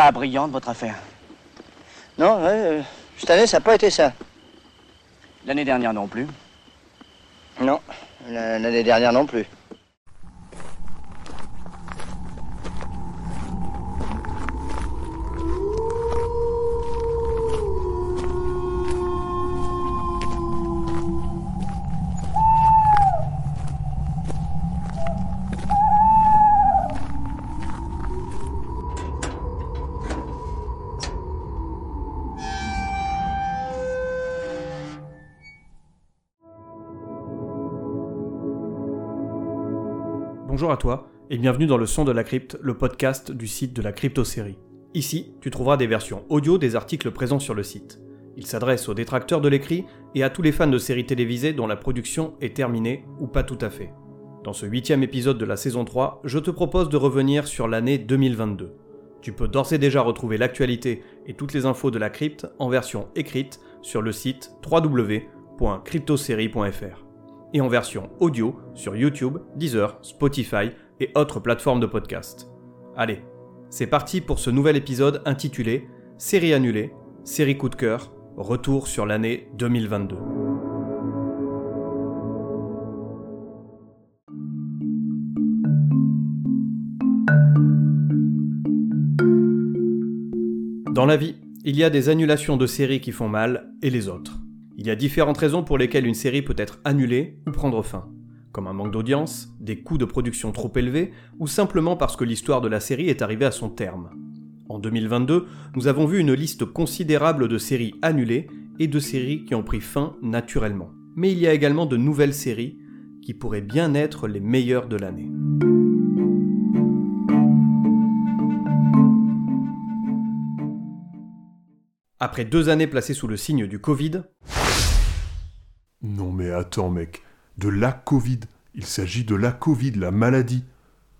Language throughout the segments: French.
pas brillante, votre affaire Non, euh, cette année, ça n'a pas été ça. L'année dernière non plus. Non, la- l'année dernière non plus. Et bienvenue dans le son de la crypte, le podcast du site de la crypto-série. Ici, tu trouveras des versions audio des articles présents sur le site. Il s'adresse aux détracteurs de l'écrit et à tous les fans de séries télévisées dont la production est terminée ou pas tout à fait. Dans ce huitième épisode de la saison 3, je te propose de revenir sur l'année 2022. Tu peux d'ores et déjà retrouver l'actualité et toutes les infos de la crypte en version écrite sur le site www.cryptosérie.fr et en version audio sur YouTube, Deezer, Spotify et autres plateformes de podcast. Allez, c'est parti pour ce nouvel épisode intitulé Série annulée, série coup de cœur, retour sur l'année 2022. Dans la vie, il y a des annulations de séries qui font mal et les autres. Il y a différentes raisons pour lesquelles une série peut être annulée ou prendre fin, comme un manque d'audience, des coûts de production trop élevés, ou simplement parce que l'histoire de la série est arrivée à son terme. En 2022, nous avons vu une liste considérable de séries annulées et de séries qui ont pris fin naturellement. Mais il y a également de nouvelles séries qui pourraient bien être les meilleures de l'année. Après deux années placées sous le signe du Covid, Non mais attends mec, de la Covid. Il s'agit de la Covid, la maladie.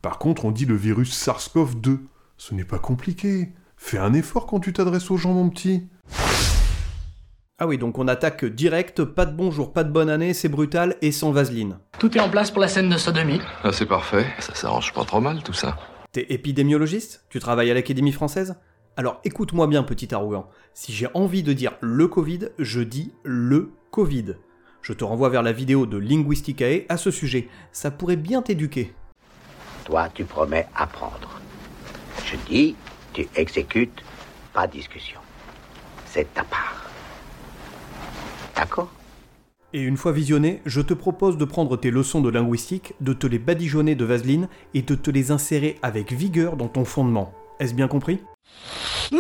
Par contre, on dit le virus SARS-CoV-2. Ce n'est pas compliqué. Fais un effort quand tu t'adresses aux gens, mon petit. Ah oui, donc on attaque direct, pas de bonjour, pas de bonne année, c'est brutal et sans vaseline. Tout est en place pour la scène de sodomie. Ah, c'est parfait, ça s'arrange pas trop mal tout ça. T'es épidémiologiste? Tu travailles à l'Académie française? Alors écoute-moi bien, petit arrogant. Si j'ai envie de dire le Covid, je dis le Covid. Je te renvoie vers la vidéo de Linguisticae à ce sujet. Ça pourrait bien t'éduquer. Toi, tu promets apprendre. Je dis, tu exécutes, pas de discussion. C'est ta part. D'accord? Et une fois visionné, je te propose de prendre tes leçons de linguistique, de te les badigeonner de vaseline et de te les insérer avec vigueur dans ton fondement. Est-ce bien compris? Mon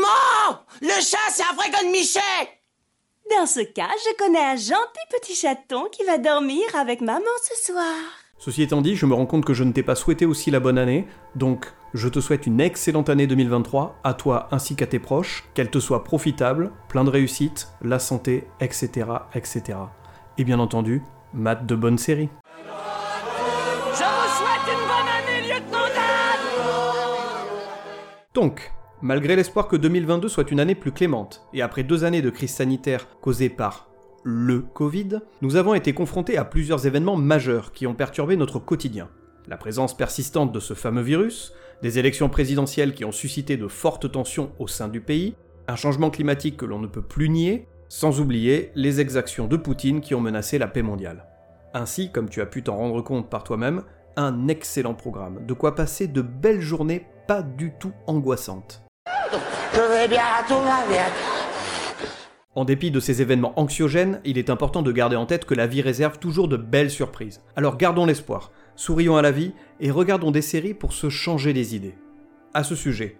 Le chat, c'est un vrai de Michel Dans ce cas, je connais un gentil petit chaton qui va dormir avec maman ce soir. Ceci étant dit, je me rends compte que je ne t'ai pas souhaité aussi la bonne année, donc je te souhaite une excellente année 2023, à toi ainsi qu'à tes proches, qu'elle te soit profitable, plein de réussite, la santé, etc., etc. Et bien entendu, maths de bonnes séries. Je vous souhaite une bonne année, lieutenant Dan Donc, malgré l'espoir que 2022 soit une année plus clémente, et après deux années de crise sanitaire causée par le Covid, nous avons été confrontés à plusieurs événements majeurs qui ont perturbé notre quotidien. La présence persistante de ce fameux virus, des élections présidentielles qui ont suscité de fortes tensions au sein du pays, un changement climatique que l'on ne peut plus nier, sans oublier les exactions de Poutine qui ont menacé la paix mondiale. Ainsi, comme tu as pu t'en rendre compte par toi-même, un excellent programme, de quoi passer de belles journées pas du tout angoissantes. Je vais bien, tout va bien. En dépit de ces événements anxiogènes, il est important de garder en tête que la vie réserve toujours de belles surprises. Alors gardons l'espoir, sourions à la vie et regardons des séries pour se changer les idées. À ce sujet,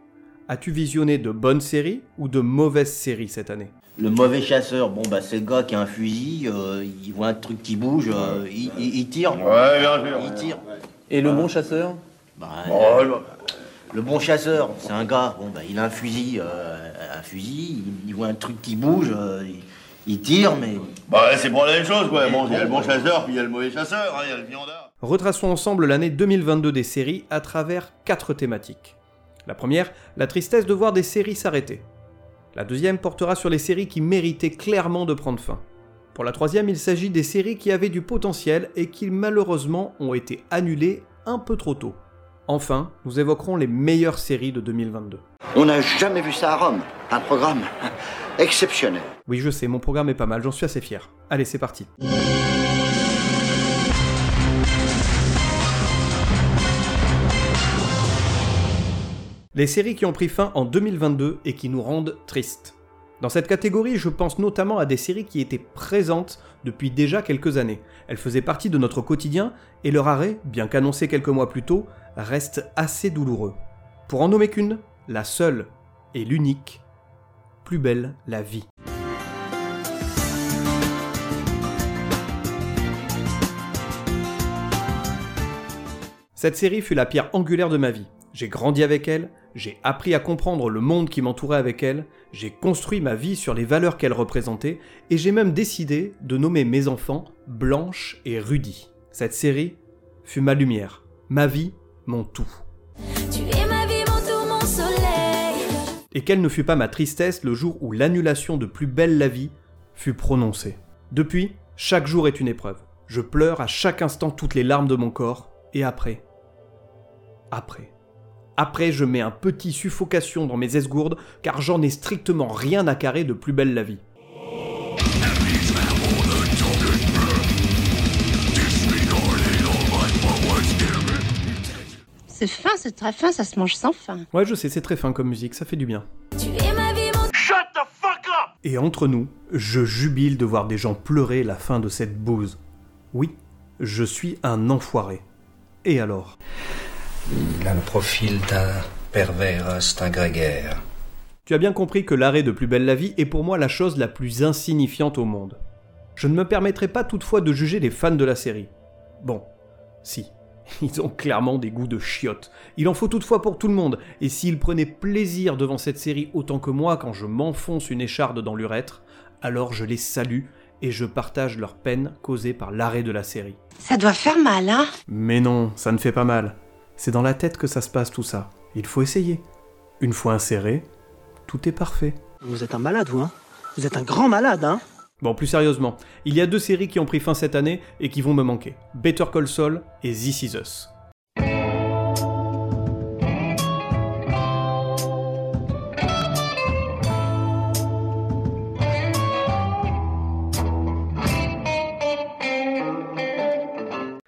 as-tu visionné de bonnes séries ou de mauvaises séries cette année? Le mauvais chasseur, bon bah c'est le gars qui a un fusil, euh, il voit un truc qui bouge, euh, il, il- il tire. Ouais, bien sûr. Il tire. Et le bon chasseur? Bah, Oh, euh, bah, le bon chasseur, c'est un gars, bon bah il a un fusil, euh, un fusil, il, il voit un truc qui bouge, euh, il, il tire, mais bah, c'est pour la même chose, quoi. Bon, il y a le bon chasseur, puis il y a le mauvais chasseur, hein, il y a le viandard. Retraçons ensemble l'année 2022 des séries à travers quatre thématiques. La première, la tristesse de voir des séries s'arrêter. La deuxième portera sur les séries qui méritaient clairement de prendre fin. Pour la troisième, il s'agit des séries qui avaient du potentiel et qui malheureusement ont été annulées un peu trop tôt. Enfin, nous évoquerons les meilleures séries de 2022. On n'a jamais vu ça à Rome. Un programme exceptionnel. Oui, je sais, mon programme est pas mal, j'en suis assez fier. Allez, c'est parti. Les séries qui ont pris fin en 2022 et qui nous rendent tristes. Dans cette catégorie, je pense notamment à des séries qui étaient présentes depuis déjà quelques années. Elles faisaient partie de notre quotidien et leur arrêt, bien qu'annoncé quelques mois plus tôt, reste assez douloureux. Pour en nommer qu'une, la seule et l'unique, plus belle la vie. Cette série fut la pierre angulaire de ma vie. J'ai grandi avec elle, j'ai appris à comprendre le monde qui m'entourait avec elle, j'ai construit ma vie sur les valeurs qu'elle représentait, et j'ai même décidé de nommer mes enfants Blanche et Rudy. Cette série fut ma lumière, ma vie, mon tout. Tu es ma vie, mon tout, mon soleil. Et quelle ne fut pas ma tristesse le jour où l'annulation de Plus belle la vie fut prononcée. Depuis, chaque jour est une épreuve. Je pleure à chaque instant toutes les larmes de mon corps, et après, après. Après, je mets un petit suffocation dans mes esgourdes, car j'en ai strictement rien à carrer de plus belle la vie. C'est fin, c'est très fin, ça se mange sans fin. Ouais, je sais, c'est très fin comme musique, ça fait du bien. Tu es ma vie, mon... Shut the fuck up Et entre nous, je jubile de voir des gens pleurer la fin de cette bouse. Oui, je suis un enfoiré. Et alors? Il a le profil d'un pervers instinct grégaire. Tu as bien compris que l'arrêt de Plus belle la vie est pour moi la chose la plus insignifiante au monde. Je ne me permettrai pas toutefois de juger les fans de la série. Bon, si, ils ont clairement des goûts de chiottes. Il en faut toutefois pour tout le monde, et s'ils prenaient plaisir devant cette série autant que moi quand je m'enfonce une écharde dans l'urètre, alors je les salue et je partage leur peine causée par l'arrêt de la série. Ça doit faire mal, hein? Mais non, ça ne fait pas mal. C'est dans la tête que ça se passe tout ça. Il faut essayer. Une fois inséré, tout est parfait. Vous êtes un malade, vous, hein? Vous êtes un grand malade, hein? Bon, plus sérieusement, il y a deux séries qui ont pris fin cette année et qui vont me manquer. Better Call Saul et This Is Us.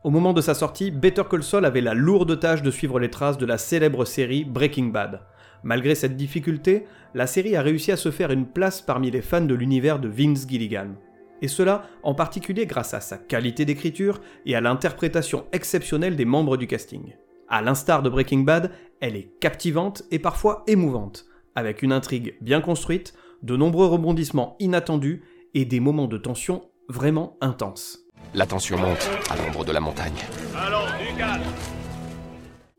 Au moment de sa sortie, Better Call Saul avait la lourde tâche de suivre les traces de la célèbre série Breaking Bad. Malgré cette difficulté, la série a réussi à se faire une place parmi les fans de l'univers de Vince Gilligan. Et cela en particulier grâce à sa qualité d'écriture et à l'interprétation exceptionnelle des membres du casting. À l'instar de Breaking Bad, elle est captivante et parfois émouvante, avec une intrigue bien construite, de nombreux rebondissements inattendus et des moments de tension vraiment intenses. La tension monte à l'ombre de la montagne.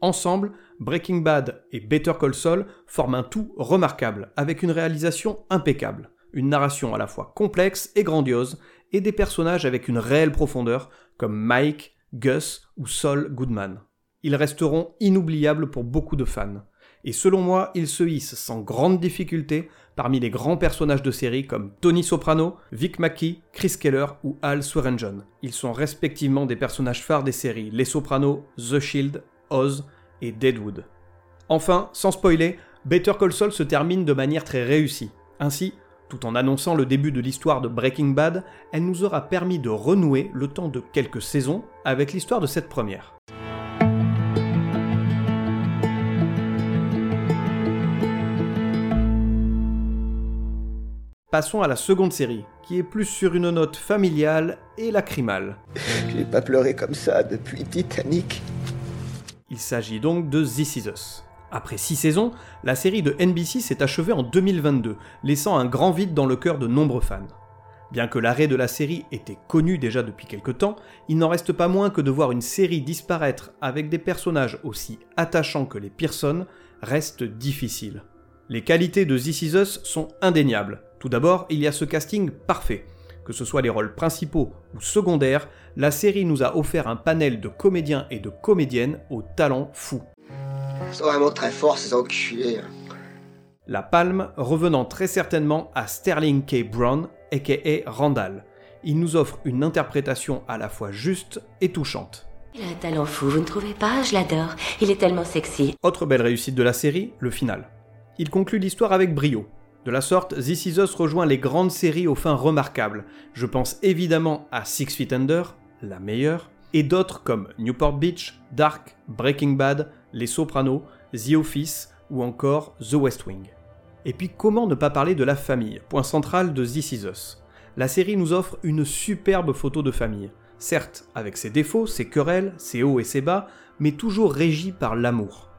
Ensemble, Breaking Bad et Better Call Saul forment un tout remarquable, avec une réalisation impeccable, une narration à la fois complexe et grandiose, et des personnages avec une réelle profondeur, comme Mike, Gus ou Saul Goodman. Ils resteront inoubliables pour beaucoup de fans. Et selon moi, ils se hissent sans grande difficulté parmi les grands personnages de série comme Tony Soprano, Vic Mackey, Chris Keller ou Al Swearengen. Ils sont respectivement des personnages phares des séries Les Sopranos, The Shield, Oz et Deadwood. Enfin, sans spoiler, Better Call Saul se termine de manière très réussie. Ainsi, tout en annonçant le début de l'histoire de Breaking Bad, elle nous aura permis de renouer le temps de quelques saisons avec l'histoire de cette première. Passons à la seconde série, qui est plus sur une note familiale et lacrymale. J'ai pas pleuré comme ça depuis Titanic. Il s'agit donc de This Is. Après six saisons, la série de NBC s'est achevée en 2022, laissant un grand vide dans le cœur de nombreux fans. Bien que l'arrêt de la série était connu déjà depuis quelque temps, il n'en reste pas moins que de voir une série disparaître avec des personnages aussi attachants que les Pearson reste difficile. Les qualités de This Is sont indéniables. Tout d'abord, il y a ce casting parfait. Que ce soit les rôles principaux ou secondaires, la série nous a offert un panel de comédiens et de comédiennes au talent fou. Ils sont vraiment très forts ces enculés. La palme revenant très certainement à Sterling K. Brown, aka Randall. Il nous offre une interprétation à la fois juste et touchante. Il a un talent fou, vous ne trouvez pas? Je l'adore. Il est tellement sexy. Autre belle réussite de la série, le final. Il conclut l'histoire avec brio. De la sorte, This Is rejoint les grandes séries aux fins remarquables. Je pense évidemment à Six Feet Under, la meilleure, et d'autres comme Newport Beach, Dark, Breaking Bad, Les Sopranos, The Office ou encore The West Wing. Et puis comment ne pas parler de la famille, point central de This Is. La série nous offre une superbe photo de famille, certes avec ses défauts, ses querelles, ses hauts et ses bas, mais toujours régie par. L'amour,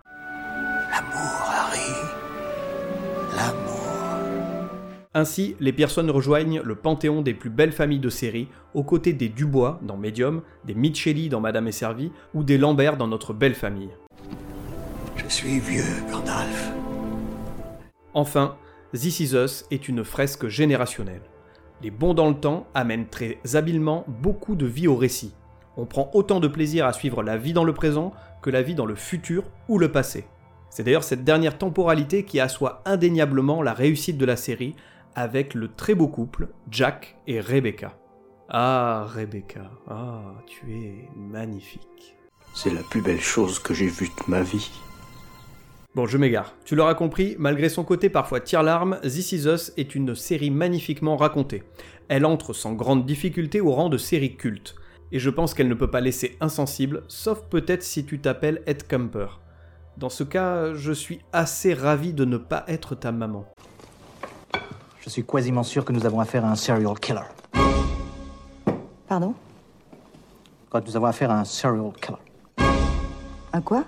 Ainsi, les personnes rejoignent le panthéon des plus belles familles de série, aux côtés des Dubois dans Medium, des Micheli dans Madame est servie, ou des Lambert dans Notre belle famille. Je suis vieux, Gandalf. Enfin, This Is Us est une fresque générationnelle. Les bons dans le temps amènent très habilement beaucoup de vie au récit. On prend autant de plaisir à suivre la vie dans le présent que la vie dans le futur ou le passé. C'est d'ailleurs cette dernière temporalité qui assoit indéniablement la réussite de la série avec le très beau couple Jack et Rebecca. Ah, Rebecca, ah, tu es magnifique. C'est la plus belle chose que j'ai vue de ma vie. Bon, je m'égare. Tu l'auras compris, malgré son côté parfois tire-larme, This Is Us est une série magnifiquement racontée. Elle entre sans grande difficulté au rang de série culte. Et je pense qu'elle ne peut pas laisser insensible, sauf peut-être si tu t'appelles Ed Camper. Dans ce cas, je suis assez ravi de ne pas être ta maman. Je suis quasiment sûr que nous avons affaire à un serial killer. Pardon? Quand nous avons affaire à un serial killer. Un quoi?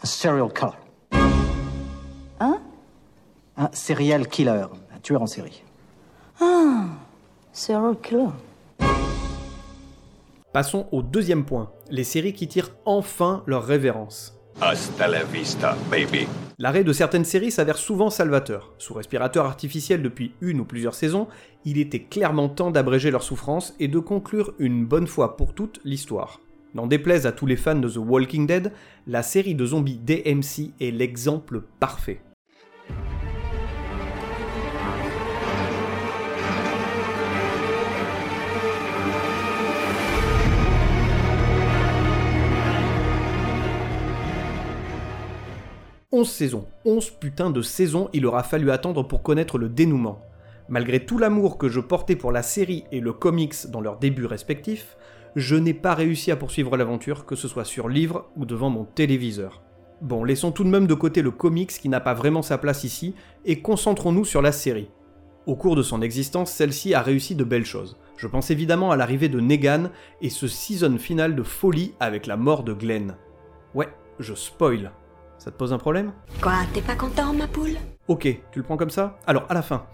Un serial killer. Hein Un serial killer. Un tueur en série. Ah, serial killer. Passons au deuxième point, les séries qui tirent enfin leur révérence. Hasta la vista, baby. L'arrêt de certaines séries s'avère souvent salvateur. Sous respirateur artificiel depuis une ou plusieurs saisons, il était clairement temps d'abréger leur souffrance et de conclure une bonne fois pour toutes l'histoire. N'en déplaise à tous les fans de The Walking Dead, la série de zombies DMC est l'exemple parfait. « 11 saisons, 11 putains de saisons il aura fallu attendre pour connaître le dénouement. Malgré tout l'amour que je portais pour la série et le comics dans leurs débuts respectifs, je n'ai pas réussi à poursuivre l'aventure, que ce soit sur livre ou devant mon téléviseur. Bon, laissons tout de même de côté le comics qui n'a pas vraiment sa place ici, et concentrons-nous sur la série. Au cours de son existence, celle-ci a réussi de belles choses. Je pense évidemment à l'arrivée de Negan et ce season final de folie avec la mort de Glenn. Ouais, je spoil. Ça te pose un problème? Quoi, t'es pas content, ma poule? Ok, tu le prends comme ça? Alors, à la fin,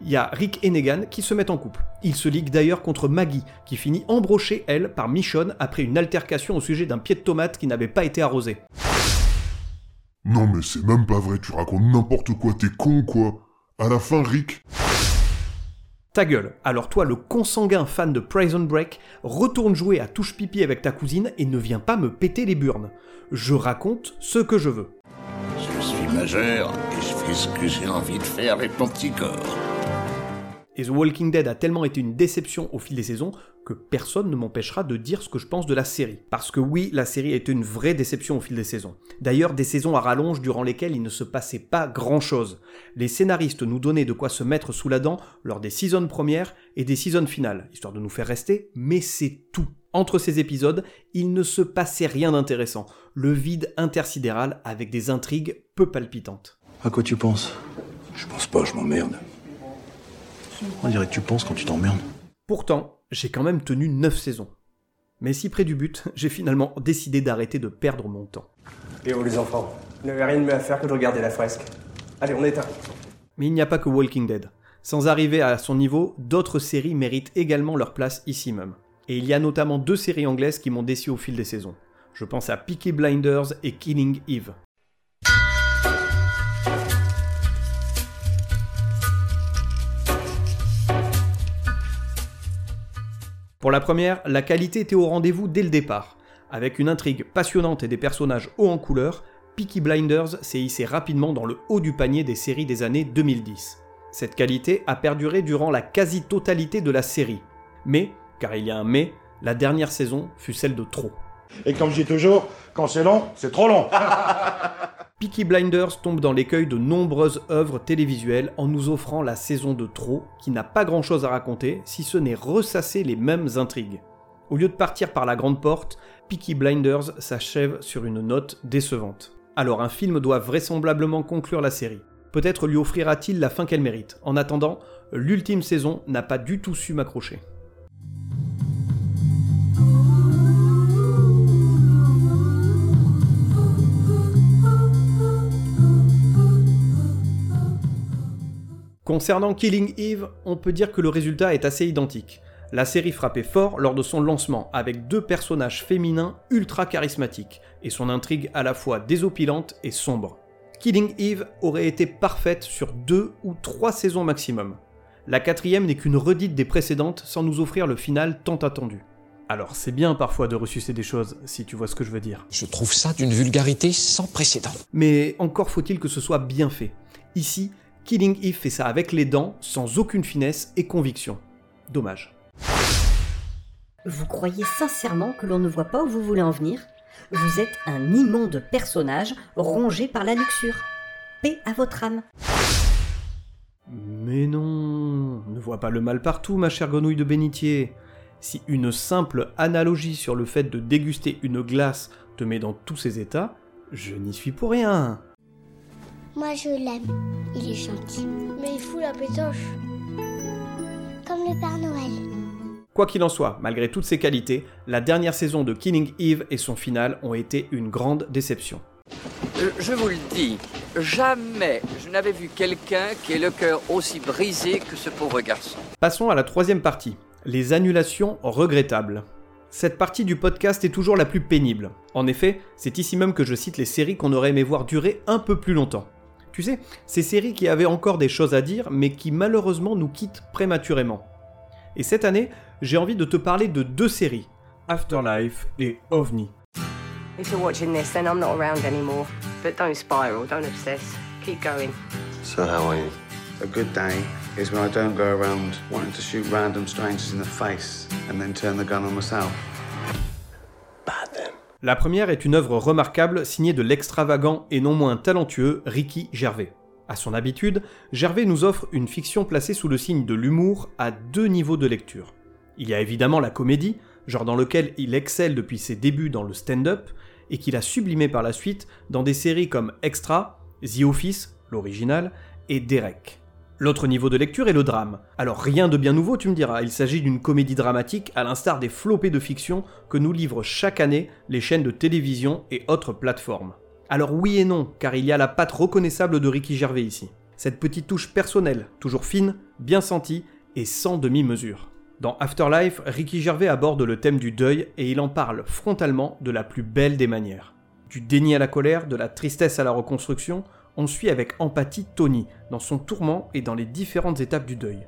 il y a Rick et Negan qui se mettent en couple. Ils se liguent d'ailleurs contre Maggie, qui finit embrochée, elle, par Michonne après une altercation au sujet d'un pied de tomate qui n'avait pas été arrosé. Non mais c'est même pas vrai, tu racontes n'importe quoi, t'es con quoi. À la fin, Rick... Ta gueule, alors toi, le consanguin fan de Prison Break, retourne jouer à touche pipi avec ta cousine et ne viens pas me péter les burnes. Je raconte ce que je veux. Je suis majeur et je fais ce que j'ai envie de faire avec mon petit corps. Et The Walking Dead a tellement été une déception au fil des saisons que personne ne m'empêchera de dire ce que je pense de la série. Parce que oui, la série a été une vraie déception au fil des saisons. D'ailleurs, des saisons à rallonge durant lesquelles il ne se passait pas grand-chose. Les scénaristes nous donnaient de quoi se mettre sous la dent lors des saisons premières et des saisons finales, histoire de nous faire rester, mais c'est tout. Entre ces épisodes, il ne se passait rien d'intéressant. Le vide intersidéral avec des intrigues peu palpitantes. À quoi tu penses? Je pense pas, je m'emmerde. On dirait que tu penses quand tu t'emmerdes. Pourtant, j'ai quand même tenu 9 saisons. Mais si près du but, j'ai finalement décidé d'arrêter de perdre mon temps. Et oh les enfants, vous n'avez rien de mieux à faire que de regarder la fresque. Allez, on éteint. Mais il n'y a pas que Walking Dead. Sans arriver à son niveau, d'autres séries méritent également leur place ici même. Et il y a notamment deux séries anglaises qui m'ont déçu au fil des saisons. Je pense à Peaky Blinders et Killing Eve. La première, la qualité était au rendez-vous dès le départ. Avec une intrigue passionnante et des personnages hauts en couleur, Peaky Blinders s'est hissé rapidement dans le haut du panier des séries des années 2010. Cette qualité a perduré durant la quasi-totalité de la série. Mais, car il y a un mais, la dernière saison fut celle de trop. Et comme je dis toujours, quand c'est long, c'est trop long. Peaky Blinders tombe dans l'écueil de nombreuses œuvres télévisuelles en nous offrant la saison de trop qui n'a pas grand chose à raconter si ce n'est ressasser les mêmes intrigues. Au lieu de partir par la grande porte, Peaky Blinders s'achève sur une note décevante. Alors un film doit vraisemblablement conclure la série. Peut-être lui offrira-t-il la fin qu'elle mérite. En attendant, l'ultime saison n'a pas du tout su m'accrocher. Concernant Killing Eve, on peut dire que le résultat est assez identique. La série frappait fort lors de son lancement avec deux personnages féminins ultra charismatiques et son intrigue à la fois désopilante et sombre. Killing Eve aurait été parfaite sur deux ou trois saisons maximum. La quatrième n'est qu'une redite des précédentes sans nous offrir le final tant attendu. Alors c'est bien parfois de ressusciter des choses, si tu vois ce que je veux dire. Je trouve ça d'une vulgarité sans précédent. Mais encore faut-il que ce soit bien fait. Ici, Killing Eve fait ça avec les dents, sans aucune finesse et conviction. Dommage. Vous croyez sincèrement que l'on ne voit pas où vous voulez en venir? Vous êtes un immonde personnage rongé par la luxure. Paix à votre âme. Mais non, ne vois pas le mal partout, ma chère grenouille de bénitier. Si une simple analogie sur le fait de déguster une glace te met dans tous ces états, je n'y suis pour rien. Moi je l'aime, il est gentil. Mais il fout la pétoche. Comme le Père Noël. Quoi qu'il en soit, malgré toutes ses qualités, la dernière saison de Killing Eve et son final ont été une grande déception. Euh, Je vous le dis, jamais je n'avais vu quelqu'un qui ait le cœur aussi brisé que ce pauvre garçon. Passons à la troisième partie, les annulations regrettables. Cette partie du podcast est toujours la plus pénible. En effet, c'est ici même que je cite les séries qu'on aurait aimé voir durer un peu plus longtemps. Tu sais, ces séries qui avaient encore des choses à dire, mais qui malheureusement nous quittent prématurément. Et cette année, j'ai envie de te parler de deux séries, Afterlife et OVNI. If you're watching this, then I'm not around anymore. But don't spiral, don't obsess. Keep going. So how are you? A good day is when I don't go around wanting to shoot random strangers in the face and then turn the gun on myself. La première est une œuvre remarquable signée de l'extravagant et non moins talentueux Ricky Gervais. À son habitude, Gervais nous offre une fiction placée sous le signe de l'humour à deux niveaux de lecture. Il y a évidemment la comédie, genre dans lequel il excelle depuis ses débuts dans le stand-up, et qu'il a sublimé par la suite dans des séries comme Extra, The Office, l'original, et Derek. L'autre niveau de lecture est le drame. Alors rien de bien nouveau, tu me diras, il s'agit d'une comédie dramatique à l'instar des flopées de fiction que nous livrent chaque année les chaînes de télévision et autres plateformes. Alors oui et non, car il y a la patte reconnaissable de Ricky Gervais ici. Cette petite touche personnelle, toujours fine, bien sentie et sans demi-mesure. Dans Afterlife, Ricky Gervais aborde le thème du deuil et il en parle frontalement de la plus belle des manières. Du déni à la colère, de la tristesse à la reconstruction, on suit avec empathie Tony, dans son tourment et dans les différentes étapes du deuil.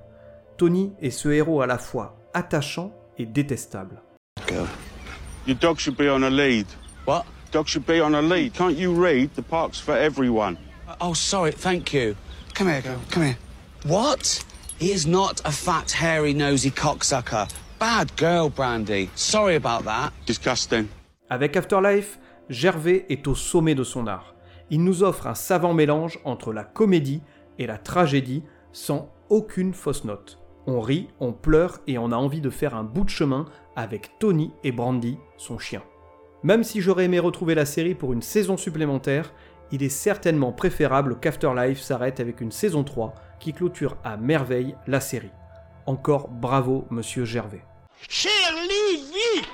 Tony est ce héros à la fois attachant et détestable. Your dog should be on a lead. What? Dog should be on a lead. Can't you read? The park's for everyone? Oh, sorry, thank you. Come here, girl, come here. What? He is not a fat, hairy, nosy cocksucker. Bad girl, Brandy. Sorry about that. Disgusting. Avec Afterlife, Gervais est au sommet de son art. Il nous offre un savant mélange entre la comédie et la tragédie sans aucune fausse note. On rit, on pleure et on a envie de faire un bout de chemin avec Tony et Brandy, son chien. Même si j'aurais aimé retrouver la série pour une saison supplémentaire, il est certainement préférable qu'Afterlife s'arrête avec une saison 3 qui clôture à merveille la série. Encore bravo, monsieur Gervais Cher Lévi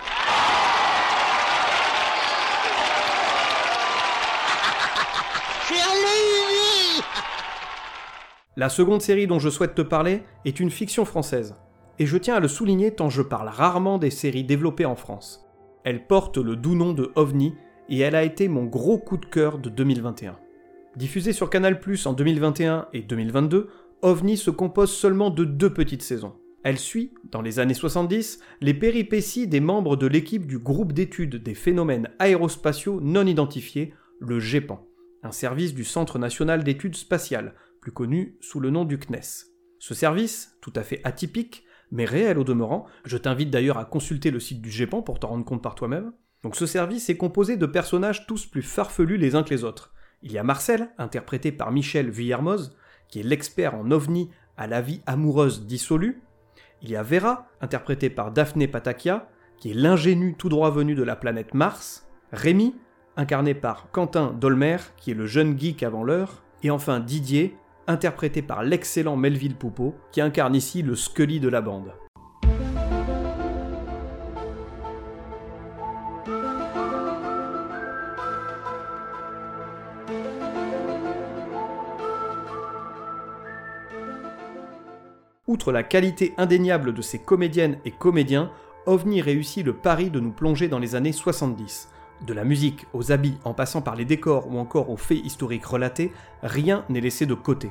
La seconde série dont je souhaite te parler est une fiction française. Et je tiens à le souligner tant je parle rarement des séries développées en France. Elle porte le doux nom de OVNI et elle a été mon gros coup de cœur de 2021. Diffusée sur Canal en 2021 et 2022, OVNI se compose seulement de deux petites saisons. Elle suit, dans les années 70, les péripéties des membres de l'équipe du groupe d'études des phénomènes aérospatiaux non identifiés, le GEPAN, un service du Centre national d'études spatiales, plus connu sous le nom du CNES. Ce service, tout à fait atypique, mais réel au demeurant, je t'invite d'ailleurs à consulter le site du GEPAN pour t'en rendre compte par toi-même, Donc ce service est composé de personnages tous plus farfelus les uns que les autres. Il y a Marcel, interprété par Michel Vuillermoz, qui est l'expert en ovni à la vie amoureuse dissolue. Il y a Vera, interprétée par Daphné Patakia, qui est l'ingénu tout droit venu de la planète Mars. Rémi, incarné par Quentin Dolmer, qui est le jeune geek avant l'heure. Et enfin Didier, interprété par l'excellent Melville Poupeau, qui incarne ici le Scully de la bande. Outre la qualité indéniable de ses comédiennes et comédiens, OVNI réussit le pari de nous plonger dans les années 70. De la musique aux habits en passant par les décors ou encore aux faits historiques relatés, rien n'est laissé de côté.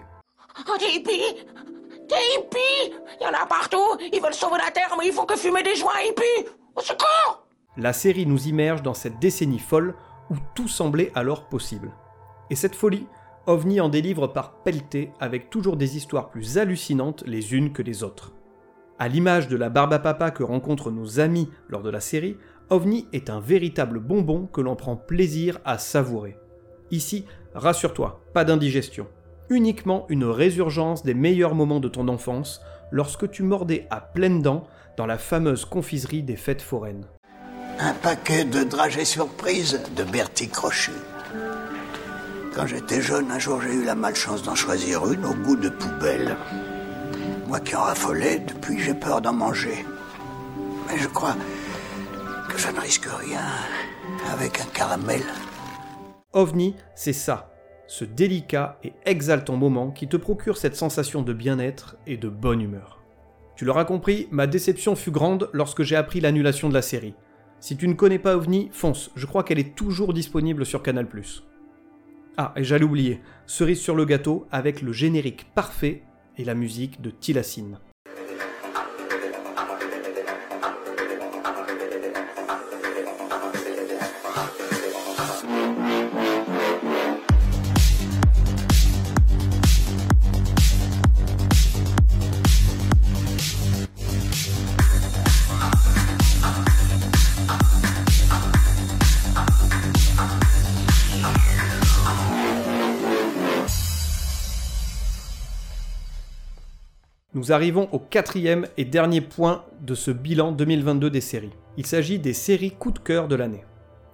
Oh, des hippies Des hippies Il y en a partout Ils veulent sauver la Terre, mais ils font que fumer des joints hippies Au secours La série nous immerge dans cette décennie folle où tout semblait alors possible. Et cette folie, OVNI en délivre par pelleté avec toujours des histoires plus hallucinantes les unes que les autres. À l'image de la barbe à papa que rencontrent nos amis lors de la série, OVNI est un véritable bonbon que l'on prend plaisir à savourer. Ici, rassure-toi, pas d'indigestion. Uniquement une résurgence des meilleurs moments de ton enfance lorsque tu mordais à pleines dents dans la fameuse confiserie des fêtes foraines. Un paquet de dragées surprises de Bertie Crochet. Quand j'étais jeune, un jour j'ai eu la malchance d'en choisir une au goût de poubelle. Moi qui en raffolais, depuis j'ai peur d'en manger. Mais je crois je ne risque rien avec un caramel. OVNI, c'est ça, ce délicat et exaltant moment qui te procure cette sensation de bien-être et de bonne humeur. Tu l'auras compris, ma déception fut grande lorsque j'ai appris l'annulation de la série. Si tu ne connais pas OVNI, fonce, je crois qu'elle est toujours disponible sur Canal+. Ah, et j'allais oublier, cerise sur le gâteau avec le générique parfait et la musique de Tilacine. Nous arrivons au quatrième et dernier point de ce bilan 2022 des séries. Il s'agit des séries coup de cœur de l'année.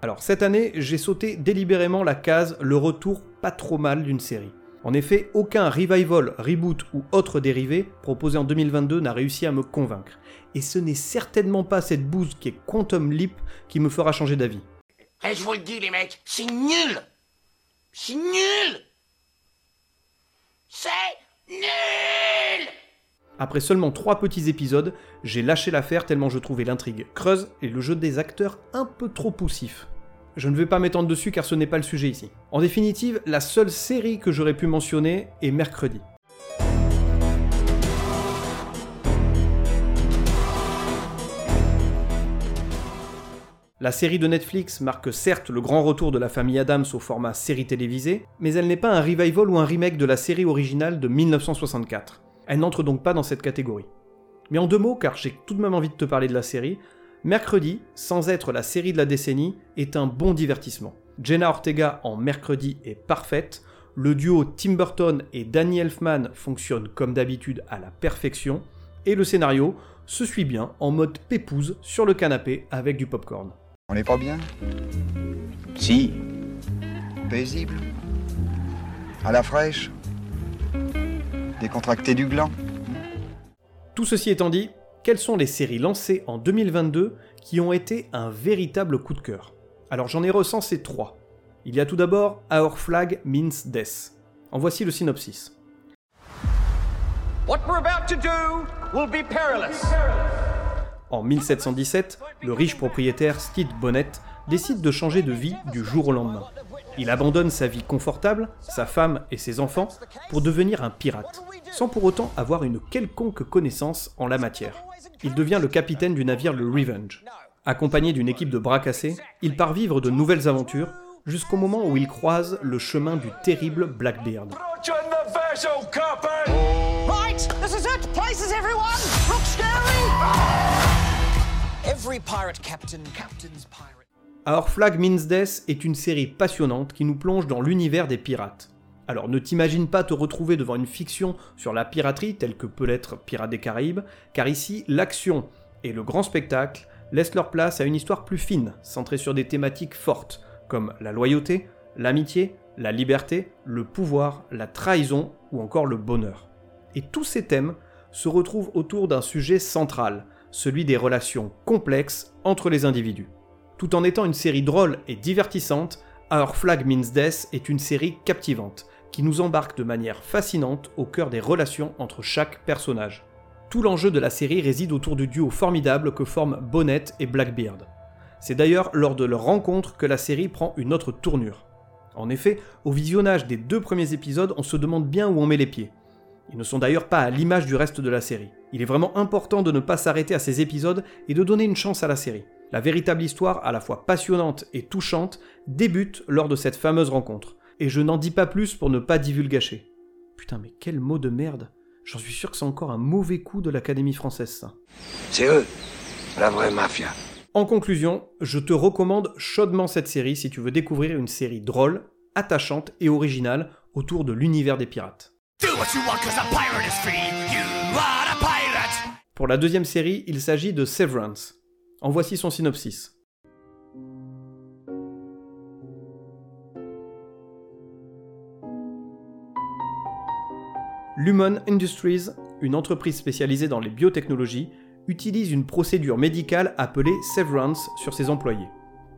Alors cette année, j'ai sauté délibérément la case le retour pas trop mal d'une série. En effet, aucun revival, reboot ou autre dérivé proposé en 2022 n'a réussi à me convaincre. Et ce n'est certainement pas cette bouse qui est Quantum Leap qui me fera changer d'avis. Eh, je vous le dis, les mecs, c'est nul C'est nul C'est nul Après seulement trois petits épisodes, j'ai lâché l'affaire tellement je trouvais l'intrigue creuse et le jeu des acteurs un peu trop poussif. Je ne vais pas m'étendre dessus car ce n'est pas le sujet ici. En définitive, la seule série que j'aurais pu mentionner est Mercredi. La série de Netflix marque certes le grand retour de la famille Adams au format série télévisée, mais elle n'est pas un revival ou un remake de la série originale de 1964. Elle n'entre donc pas dans cette catégorie. Mais en deux mots, car j'ai tout de même envie de te parler de la série, Mercredi, sans être la série de la décennie, est un bon divertissement. Jenna Ortega en Mercredi est parfaite, le duo Tim Burton et Danny Elfman fonctionne comme d'habitude à la perfection, et le scénario se suit bien en mode pépouze sur le canapé avec du popcorn. On n'est pas bien? Si. Paisible? À la fraîche? Décontracté du gland Tout ceci étant dit, quelles sont les séries lancées en 2022 qui ont été un véritable coup de cœur? Alors j'en ai recensé trois. Il y a tout d'abord Our Flag Means Death. En voici le synopsis. What we're about to do will be perilous. En 1717, le riche propriétaire Stede Bonnet décide de changer de vie du jour au lendemain. Il abandonne sa vie confortable, sa femme et ses enfants pour devenir un pirate, sans pour autant avoir une quelconque connaissance en la matière. Il devient le capitaine du navire le Revenge. Accompagné d'une équipe de bras cassés, il part vivre de nouvelles aventures jusqu'au moment où il croise le chemin du terrible Blackbeard. Every pirate captain, captain's pirate. Our Flag Means Death est une série passionnante qui nous plonge dans l'univers des pirates. Alors ne t'imagine pas te retrouver devant une fiction sur la piraterie telle que peut l'être Pirates des Caraïbes, car ici l'action et le grand spectacle laissent leur place à une histoire plus fine, centrée sur des thématiques fortes, comme la loyauté, l'amitié, la liberté, le pouvoir, la trahison ou encore le bonheur. Et tous ces thèmes se retrouvent autour d'un sujet central, celui des relations complexes entre les individus. Tout en étant une série drôle et divertissante, Our Flag Means Death est une série captivante, qui nous embarque de manière fascinante au cœur des relations entre chaque personnage. Tout l'enjeu de la série réside autour du duo formidable que forment Bonnet et Blackbeard. C'est d'ailleurs lors de leur rencontre que la série prend une autre tournure. En effet, au visionnage des deux premiers épisodes, on se demande bien où on met les pieds. Ils ne sont d'ailleurs pas à l'image du reste de la série. Il est vraiment important de ne pas s'arrêter à ces épisodes et de donner une chance à la série. La véritable histoire, à la fois passionnante et touchante, débute lors de cette fameuse rencontre. Et je n'en dis pas plus pour ne pas divulgacher. Putain, mais quel mot de merde J'en suis sûr que c'est encore un mauvais coup de l'Académie française, ça. C'est eux, la vraie mafia. En conclusion, je te recommande chaudement cette série si tu veux découvrir une série drôle, attachante et originale autour de l'univers des pirates. Pour la deuxième série, il s'agit de Severance. En voici son synopsis. Lumon Industries, une entreprise spécialisée dans les biotechnologies, utilise une procédure médicale appelée severance sur ses employés.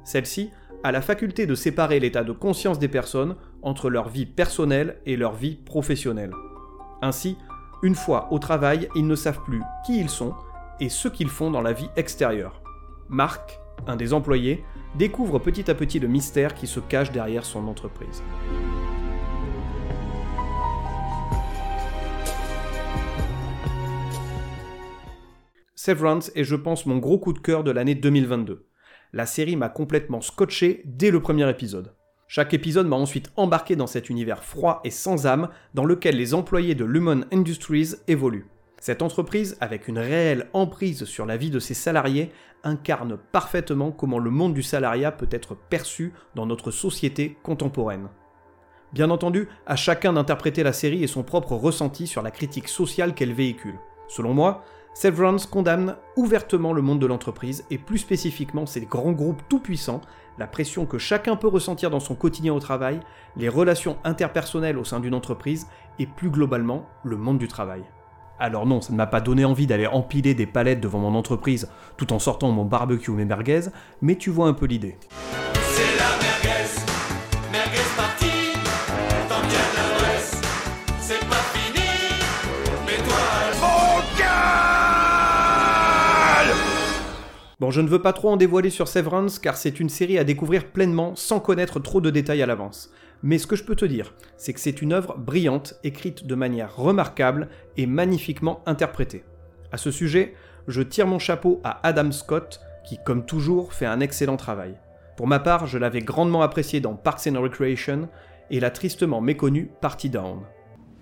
Celle-ci a la faculté de séparer l'état de conscience des personnes entre leur vie personnelle et leur vie professionnelle. Ainsi, une fois au travail, ils ne savent plus qui ils sont et ce qu'ils font dans la vie extérieure. Marc, un des employés, découvre petit à petit le mystère qui se cache derrière son entreprise. Severance est je pense mon gros coup de cœur de l'année 2022. La série m'a complètement scotché dès le premier épisode. Chaque épisode m'a ensuite embarqué dans cet univers froid et sans âme dans lequel les employés de Lumon Industries évoluent. Cette entreprise, avec une réelle emprise sur la vie de ses salariés, incarne parfaitement comment le monde du salariat peut être perçu dans notre société contemporaine. Bien entendu, à chacun d'interpréter la série et son propre ressenti sur la critique sociale qu'elle véhicule. Selon moi, Severance condamne ouvertement le monde de l'entreprise et plus spécifiquement ces grands groupes tout-puissants, la pression que chacun peut ressentir dans son quotidien au travail, les relations interpersonnelles au sein d'une entreprise et plus globalement le monde du travail. Alors non, ça ne m'a pas donné envie d'aller empiler des palettes devant mon entreprise tout en sortant mon barbecue ou mes merguez, mais tu vois un peu l'idée. C'est la merguez, merguez partie, tant bien l'adresse, c'est pas fini, mais toi, Bon, je ne veux pas trop en dévoiler sur Severance car c'est une série à découvrir pleinement sans connaître trop de détails à l'avance. Mais ce que je peux te dire, c'est que c'est une œuvre brillante, écrite de manière remarquable et magnifiquement interprétée. À ce sujet, je tire mon chapeau à Adam Scott, qui, comme toujours, fait un excellent travail. Pour ma part, je l'avais grandement apprécié dans Parks and Recreation et la tristement méconnue Party Down.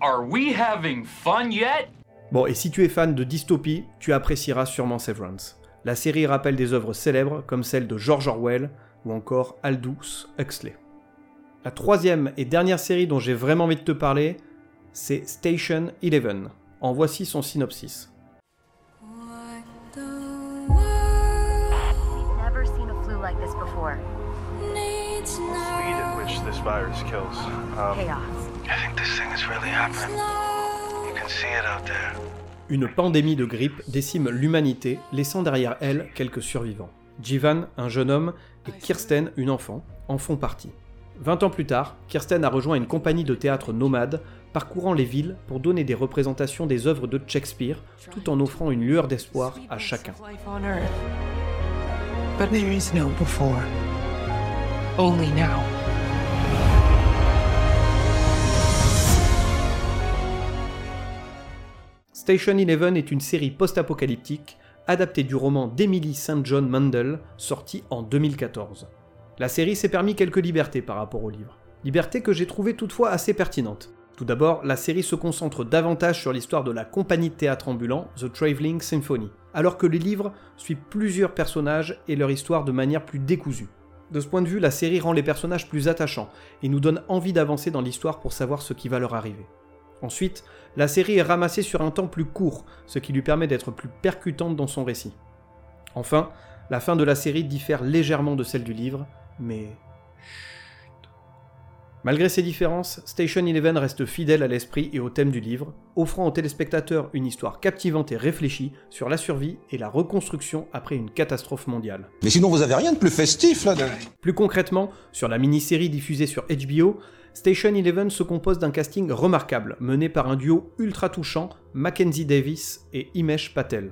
Are we having fun yet? Bon, et si tu es fan de dystopie, tu apprécieras sûrement Severance. La série rappelle des œuvres célèbres comme celles de George Orwell ou encore Aldous Huxley. La troisième et dernière série dont j'ai vraiment envie de te parler, c'est Station Eleven. En voici son synopsis. This virus kills. Um, Chaos. I think this thing is really happening. You can see it out there. Une pandémie de grippe décime l'humanité, laissant derrière elle quelques survivants. Jivan, un jeune homme, et Kirsten, une enfant, en font partie. 20 ans plus tard, Kirsten a rejoint une compagnie de théâtre nomade, parcourant les villes pour donner des représentations des œuvres de Shakespeare, tout en offrant une lueur d'espoir à chacun. life on Earth. But there is no before. Only now. Station Eleven est une série post-apocalyptique adaptée du roman d'Emily St. John Mandel, sorti en 2014. La série s'est permis quelques libertés par rapport au livre. Libertés que j'ai trouvées toutefois assez pertinentes. Tout d'abord, la série se concentre davantage sur l'histoire de la compagnie de théâtre ambulant The Travelling Symphony, alors que les livres suivent plusieurs personnages et leur histoire de manière plus décousue. De ce point de vue, la série rend les personnages plus attachants et nous donne envie d'avancer dans l'histoire pour savoir ce qui va leur arriver. Ensuite, la série est ramassée sur un temps plus court, ce qui lui permet d'être plus percutante dans son récit. Enfin, la fin de la série diffère légèrement de celle du livre, mais... Chut. Malgré ces différences, Station Eleven reste fidèle à l'esprit et au thème du livre, offrant aux téléspectateurs une histoire captivante et réfléchie sur la survie et la reconstruction après une catastrophe mondiale. Mais sinon, vous avez rien de plus festif là Plus concrètement, sur la mini-série diffusée sur HBO, Station Eleven se compose d'un casting remarquable, mené par un duo ultra touchant, Mackenzie Davis et Imesh Patel.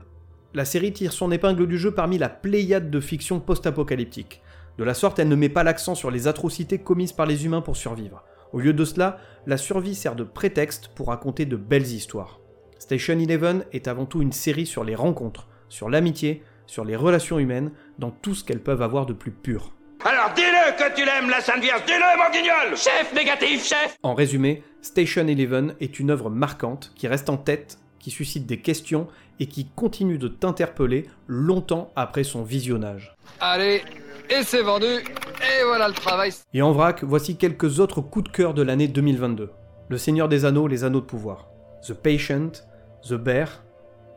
La série tire son épingle du jeu parmi la pléiade de fiction post-apocalyptique. De la sorte, elle ne met pas l'accent sur les atrocités commises par les humains pour survivre. Au lieu de cela, la survie sert de prétexte pour raconter de belles histoires. Station Eleven est avant tout une série sur les rencontres, sur l'amitié, sur les relations humaines, dans tout ce qu'elles peuvent avoir de plus pur. Alors dis-le que tu l'aimes, la Sainte Vierge, dis-le, mon guignol Chef négatif, chef En résumé, Station Eleven est une œuvre marquante qui reste en tête, qui suscite des questions et qui continue de t'interpeller longtemps après son visionnage. Allez, et c'est vendu, et voilà le travail. Et en vrac, voici quelques autres coups de cœur de l'année 2022. Le Seigneur des Anneaux, les Anneaux de Pouvoir. The Patient, The Bear,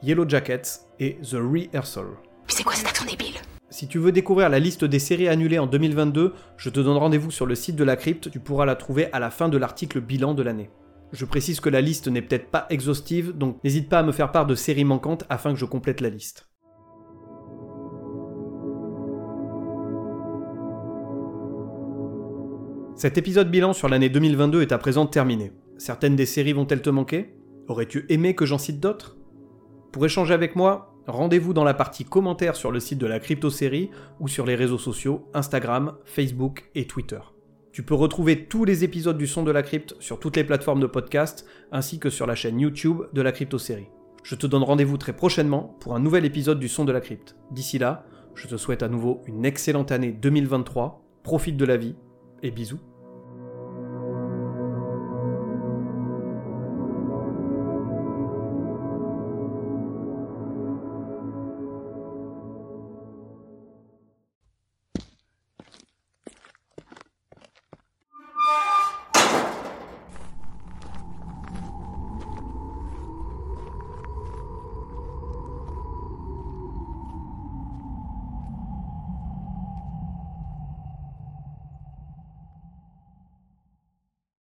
Yellow Jackets et The Rehearsal. C'est quoi cet accent débile? Si tu veux découvrir la liste des séries annulées en 2022, je te donne rendez-vous sur le site de la crypte, tu pourras la trouver à la fin de l'article bilan de l'année. Je précise que la liste n'est peut-être pas exhaustive, donc n'hésite pas à me faire part de séries manquantes afin que je complète la liste. Cet épisode bilan sur l'année 2022 est à présent terminé. Certaines des séries vont-elles te manquer? Aurais-tu aimé que j'en cite d'autres? Pour échanger avec moi, rendez-vous dans la partie commentaires sur le site de la crypto-série ou sur les réseaux sociaux Instagram, Facebook et Twitter. Tu peux retrouver tous les épisodes du Son de la Crypte sur toutes les plateformes de podcast ainsi que sur la chaîne YouTube de la crypto-série. Je te donne rendez-vous très prochainement pour un nouvel épisode du Son de la Crypte. D'ici là, je te souhaite à nouveau une excellente année 2023, profite de la vie et bisous.